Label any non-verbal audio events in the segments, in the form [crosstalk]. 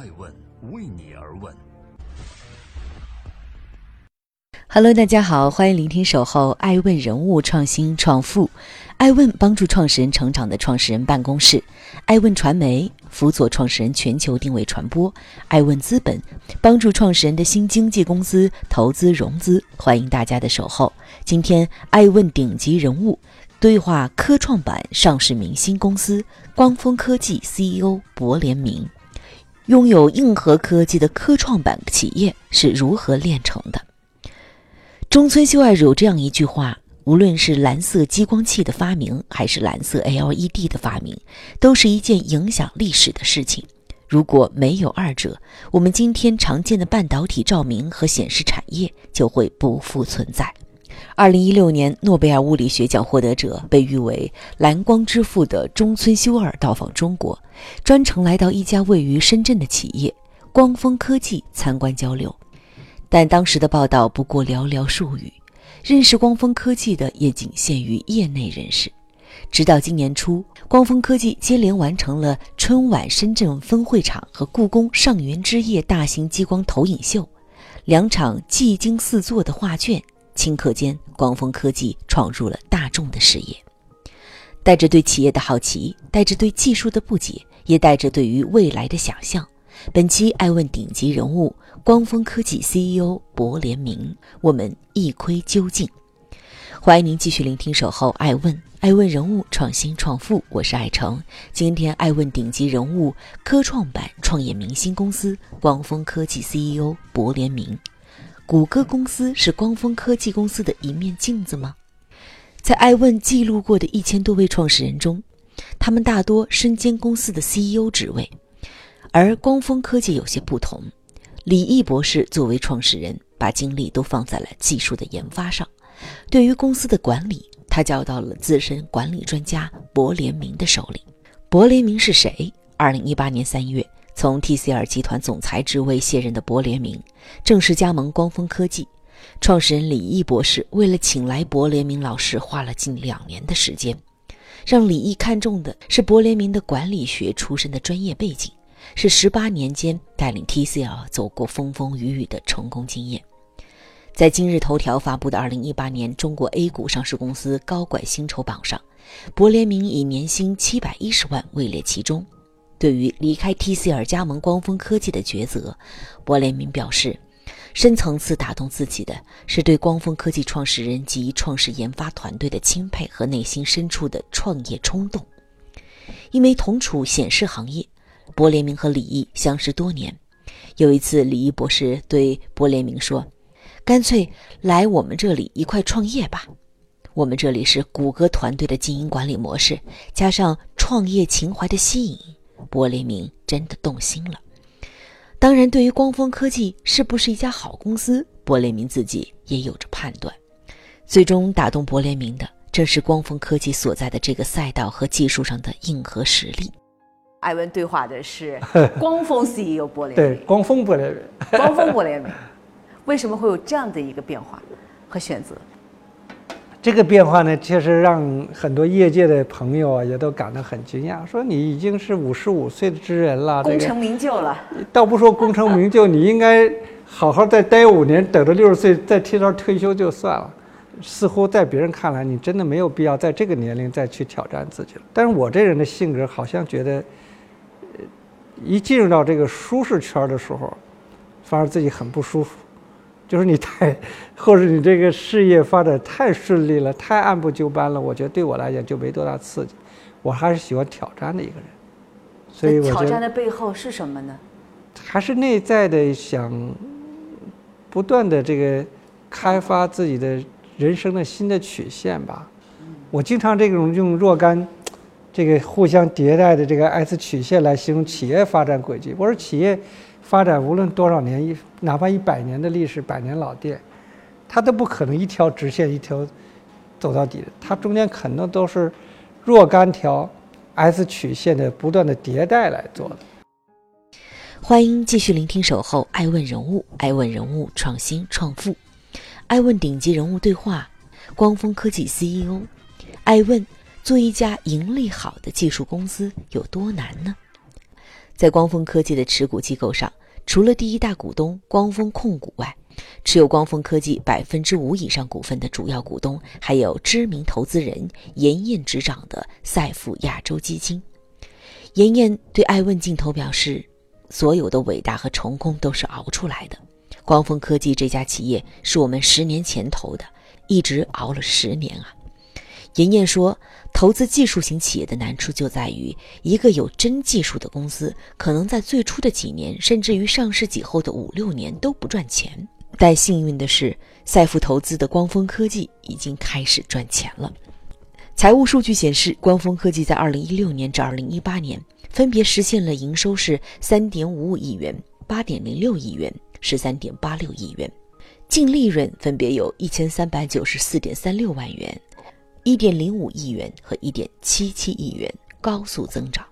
爱问为你而问。Hello，大家好，欢迎聆听守候爱问人物创新创富，爱问帮助创始人成长的创始人办公室，爱问传媒辅佐创始人全球定位传播，爱问资本帮助创始人的新经纪公司投资融资。欢迎大家的守候。今天爱问顶级人物对话科创板上市明星公司光峰科技 CEO 柏联明，拥有硬核科技的科创板企业是如何炼成的？中村秀二有这样一句话：无论是蓝色激光器的发明，还是蓝色 LED 的发明，都是一件影响历史的事情。如果没有二者，我们今天常见的半导体照明和显示产业就会不复存在。二零一六年诺贝尔物理学奖获得者，被誉为“蓝光之父”的中村修二到访中国，专程来到一家位于深圳的企业光峰科技参观交流。但当时的报道不过寥寥数语，认识光峰科技的也仅限于业内人士。直到今年初，光峰科技接连完成了春晚深圳分会场和故宫上元之夜大型激光投影秀，两场技惊四座的画卷，顷刻间，光峰科技闯入了大众的视野。带着对企业的好奇，带着对技术的不解，也带着对于未来的想象。本期爱问顶级人物，光峰科技 CEO 柏联明，我们一窥究竟。欢迎您继续聆听《守候爱问》，爱问人物创新创富，我是爱成。今天爱问顶级人物，科创板创业明星公司光峰科技 CEO 柏联明。谷歌公司是光峰科技公司的一面镜子吗？在爱问记录过的一千多位创始人中，他们大多身兼公司的 CEO 职位。而光峰科技有些不同，李毅博士作为创始人，把精力都放在了技术的研发上。对于公司的管理，他交到了资深管理专家柏联明的手里。柏联明是谁？二零一八年三月，从 TCL 集团总裁职位卸任的柏联明，正式加盟光峰科技。创始人李毅博士为了请来柏联明老师，花了近两年的时间。让李毅看中的是柏联明的管理学出身的专业背景。是十八年间带领 TCL 走过风风雨雨的成功经验。在今日头条发布的二零一八年中国 A 股上市公司高管薪酬榜上，柏联明以年薪七百一十万位列其中。对于离开 TCL 加盟光峰科技的抉择，柏联明表示，深层次打动自己的是对光峰科技创始人及创始研发团队的钦佩和内心深处的创业冲动。因为同处显示行业。柏联明和李毅相识多年，有一次，李毅博士对柏联明说：“干脆来我们这里一块创业吧。我们这里是谷歌团队的经营管理模式，加上创业情怀的吸引，柏联明真的动心了。当然，对于光峰科技是不是一家好公司，柏联明自己也有着判断。最终打动柏联明的，正是光峰科技所在的这个赛道和技术上的硬核实力。”艾文对话的是 [laughs] 光峰 CEO 柏联对，光峰柏联明，[laughs] 光峰柏联明，为什么会有这样的一个变化和选择？这个变化呢，确实让很多业界的朋友啊，也都感到很惊讶，说你已经是五十五岁的之人了，功成名就了。倒不说功成名就，你应该好好再待五年，等到六十岁再提早退休就算了。似乎在别人看来，你真的没有必要在这个年龄再去挑战自己了。但是我这人的性格好像觉得。一进入到这个舒适圈的时候，反而自己很不舒服，就是你太，或者你这个事业发展太顺利了，太按部就班了，我觉得对我来讲就没多大刺激。我还是喜欢挑战的一个人，所以挑战的背后是什么呢？还是内在的想不断的这个开发自己的人生的新的曲线吧。我经常这种用若干。这个互相迭代的这个 S 曲线来形容企业发展轨迹。我说企业发展无论多少年，一哪怕一百年的历史，百年老店，它都不可能一条直线一条走到底的，它中间可能都是若干条 S 曲线的不断的迭代来做的。欢迎继续聆听《守候爱问人物》，爱问人物创新创富，爱问顶级人物对话，光峰科技 CEO，爱问。做一家盈利好的技术公司有多难呢？在光峰科技的持股机构上，除了第一大股东光峰控股外，持有光峰科技百分之五以上股份的主要股东还有知名投资人严燕执掌的赛富亚洲基金。严燕对爱问镜头表示：“所有的伟大和成功都是熬出来的。光峰科技这家企业是我们十年前投的，一直熬了十年啊。”严燕说：“投资技术型企业的难处就在于，一个有真技术的公司，可能在最初的几年，甚至于上市几后的五六年都不赚钱。但幸运的是，赛富投资的光峰科技已经开始赚钱了。财务数据显示，光峰科技在二零一六年至二零一八年分别实现了营收是三点五五亿元、八点零六亿元、十三点八六亿元，净利润分别有一千三百九十四点三六万元。一点零五亿元和一点七七亿元高速增长。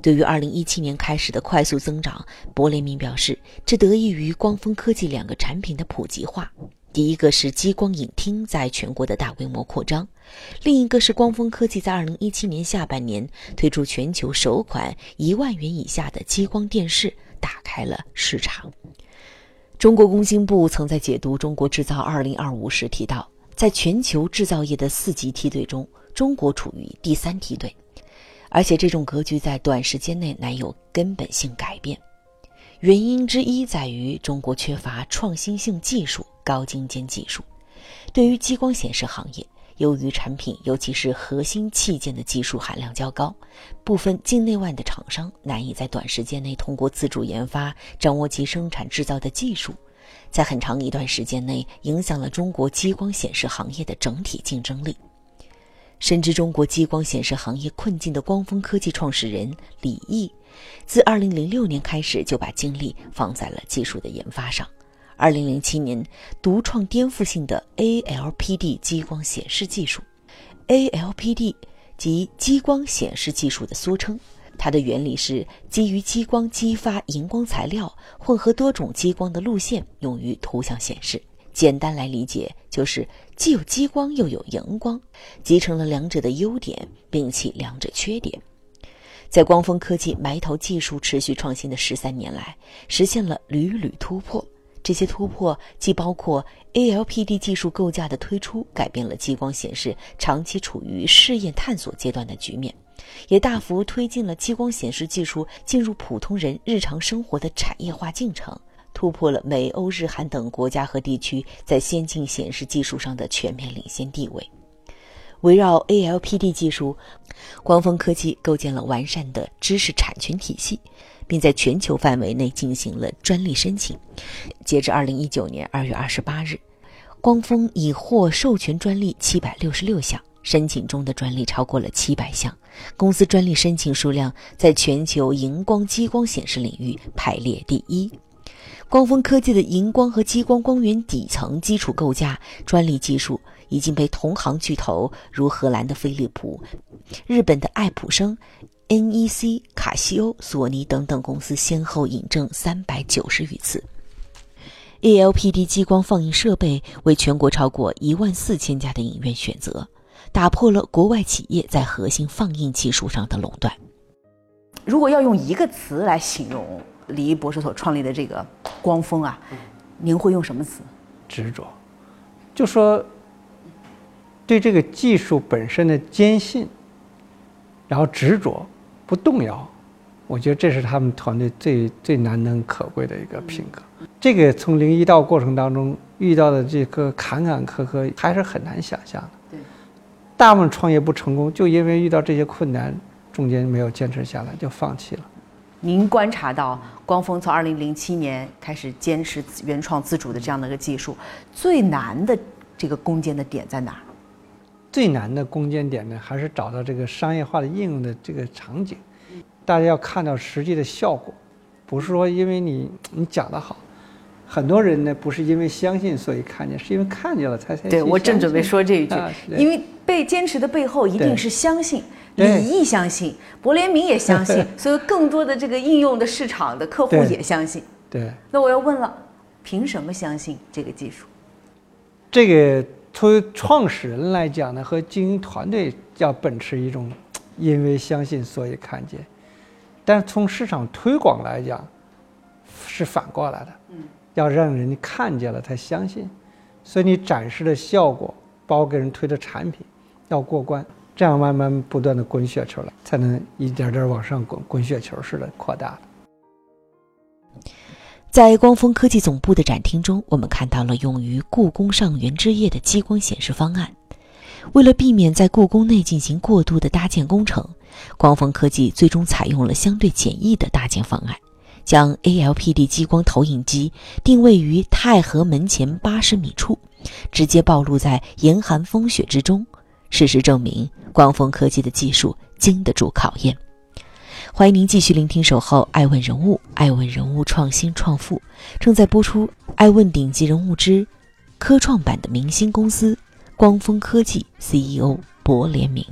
对于二零一七年开始的快速增长，博联明表示，这得益于光峰科技两个产品的普及化。第一个是激光影厅在全国的大规模扩张，另一个是光峰科技在二零一七年下半年推出全球首款一万元以下的激光电视，打开了市场。中国工信部曾在解读《中国制造二零二五》时提到。在全球制造业的四级梯队中，中国处于第三梯队，而且这种格局在短时间内难有根本性改变。原因之一在于中国缺乏创新性技术、高精尖技术。对于激光显示行业，由于产品尤其是核心器件的技术含量较高，部分境内外的厂商难以在短时间内通过自主研发掌握其生产制造的技术。在很长一段时间内，影响了中国激光显示行业的整体竞争力。深知中国激光显示行业困境的光峰科技创始人李毅，自2006年开始就把精力放在了技术的研发上。2007年，独创颠覆性的 ALPD 激光显示技术，ALPD 即激光显示技术的缩称。它的原理是基于激光激发荧光材料，混合多种激光的路线，用于图像显示。简单来理解，就是既有激光又有荧光，集成了两者的优点，摒弃两者缺点。在光峰科技埋头技术、持续创新的十三年来，实现了屡屡突破。这些突破既包括 ALPD 技术构架的推出，改变了激光显示长期处于试验探索阶段的局面。也大幅推进了激光显示技术进入普通人日常生活的产业化进程，突破了美、欧、日、韩等国家和地区在先进显示技术上的全面领先地位。围绕 ALPD 技术，光峰科技构建了完善的知识产权体系，并在全球范围内进行了专利申请。截至二零一九年二月二十八日，光峰已获授权专利七百六十六项。申请中的专利超过了七百项，公司专利申请数量在全球荧光激光显示领域排列第一。光峰科技的荧光和激光光源底层基础构架专利技术已经被同行巨头如荷兰的飞利浦、日本的爱普生、NEC、卡西欧、索尼等等公司先后引证三百九十余次。ALPD 激光放映设备为全国超过一万四千家的影院选择。打破了国外企业在核心放映技术上的垄断。如果要用一个词来形容李毅博士所创立的这个光峰啊，您会用什么词？执着，就说对这个技术本身的坚信，然后执着不动摇，我觉得这是他们团队最最难能可贵的一个品格。这个从零一到过程当中遇到的这个坎坎坷坷，还是很难想象的。对大部分创业不成功，就因为遇到这些困难，中间没有坚持下来，就放弃了。您观察到光峰从二零零七年开始坚持原创自主的这样的一个技术，最难的这个攻坚的点在哪儿？最难的攻坚点呢，还是找到这个商业化的应用的这个场景。大家要看到实际的效果，不是说因为你你讲的好。很多人呢，不是因为相信所以看见，是因为看见了才才。对我正准备说这一句，因为被坚持的背后一定是相信，李毅相信，博联明也相信，[laughs] 所以更多的这个应用的市场的客户也相信。对。那我要问了，凭什么相信这个技术？这个作为创始人来讲呢，和经营团队要秉持一种，因为相信所以看见，但是从市场推广来讲，是反过来的。嗯，要让人看见了才相信，所以你展示的效果，包括给人推的产品，要过关，这样慢慢不断的滚雪球了，才能一点点往上滚，滚雪球似的扩大。在光峰科技总部的展厅中，我们看到了用于故宫上元之夜的激光显示方案。为了避免在故宫内进行过度的搭建工程，光峰科技最终采用了相对简易的搭建方案，将 ALPD 激光投影机定位于太和门前八十米处，直接暴露在严寒风雪之中。事实证明，光峰科技的技术经得住考验。欢迎您继续聆听《守候爱问人物》，爱问人物创新创富正在播出。爱问顶级人物之科创板的明星公司——光峰科技 CEO 薄连明。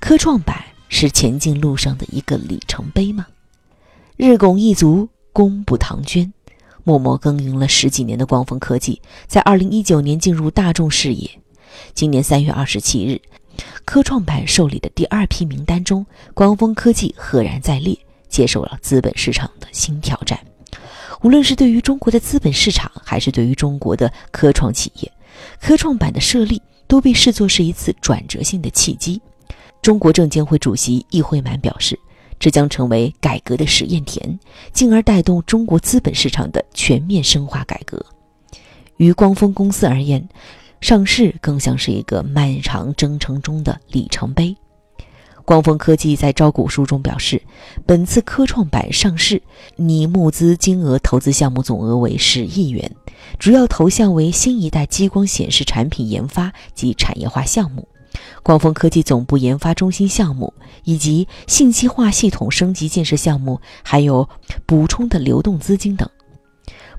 科创板是前进路上的一个里程碑吗？日拱一卒，功不唐捐，默默耕耘了十几年的光峰科技，在二零一九年进入大众视野。今年三月二十七日。科创板受理的第二批名单中，光峰科技赫然在列，接受了资本市场的新挑战。无论是对于中国的资本市场，还是对于中国的科创企业，科创板的设立都被视作是一次转折性的契机。中国证监会主席易会满表示，这将成为改革的实验田，进而带动中国资本市场的全面深化改革。于光峰公司而言，上市更像是一个漫长征程中的里程碑。光峰科技在招股书中表示，本次科创板上市拟募资金额投资项目总额为十亿元，主要投向为新一代激光显示产品研发及产业化项目、光峰科技总部研发中心项目以及信息化系统升级建设项目，还有补充的流动资金等。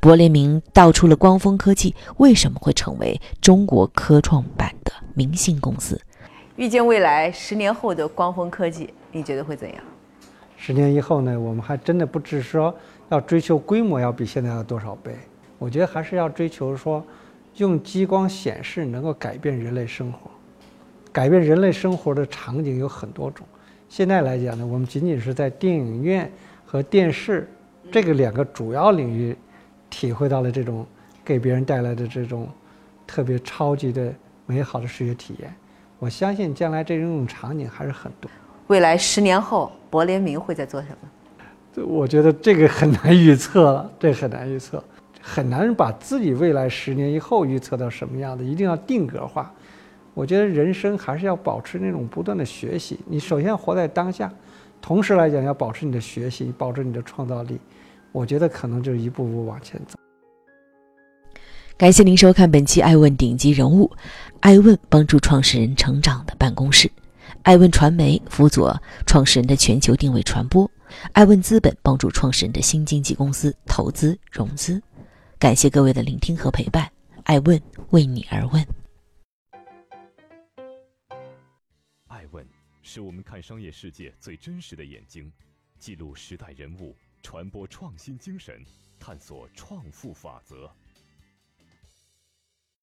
柏联明道出了光峰科技为什么会成为中国科创板的明星公司。预见未来十年后的光峰科技，你觉得会怎样？十年以后呢？我们还真的不只是说要追求规模要比现在要多少倍，我觉得还是要追求说，用激光显示能够改变人类生活。改变人类生活的场景有很多种。现在来讲呢，我们仅仅是在电影院和电视这个两个主要领域。体会到了这种给别人带来的这种特别超级的美好的视觉体验，我相信将来这种场景还是很多。未来十年后，博联明会在做什么？我觉得这个很难预测，这很难预测，很难把自己未来十年以后预测到什么样的，一定要定格化。我觉得人生还是要保持那种不断的学习。你首先活在当下，同时来讲要保持你的学习，保持你的创造力。我觉得可能就是一步步往前走。感谢您收看本期《爱问顶级人物》，爱问帮助创始人成长的办公室，爱问传媒辅佐创始人的全球定位传播，爱问资本帮助创始人的新经济公司投资融资。感谢各位的聆听和陪伴，爱问为你而问。爱问是我们看商业世界最真实的眼睛，记录时代人物。传播创新精神，探索创富法则。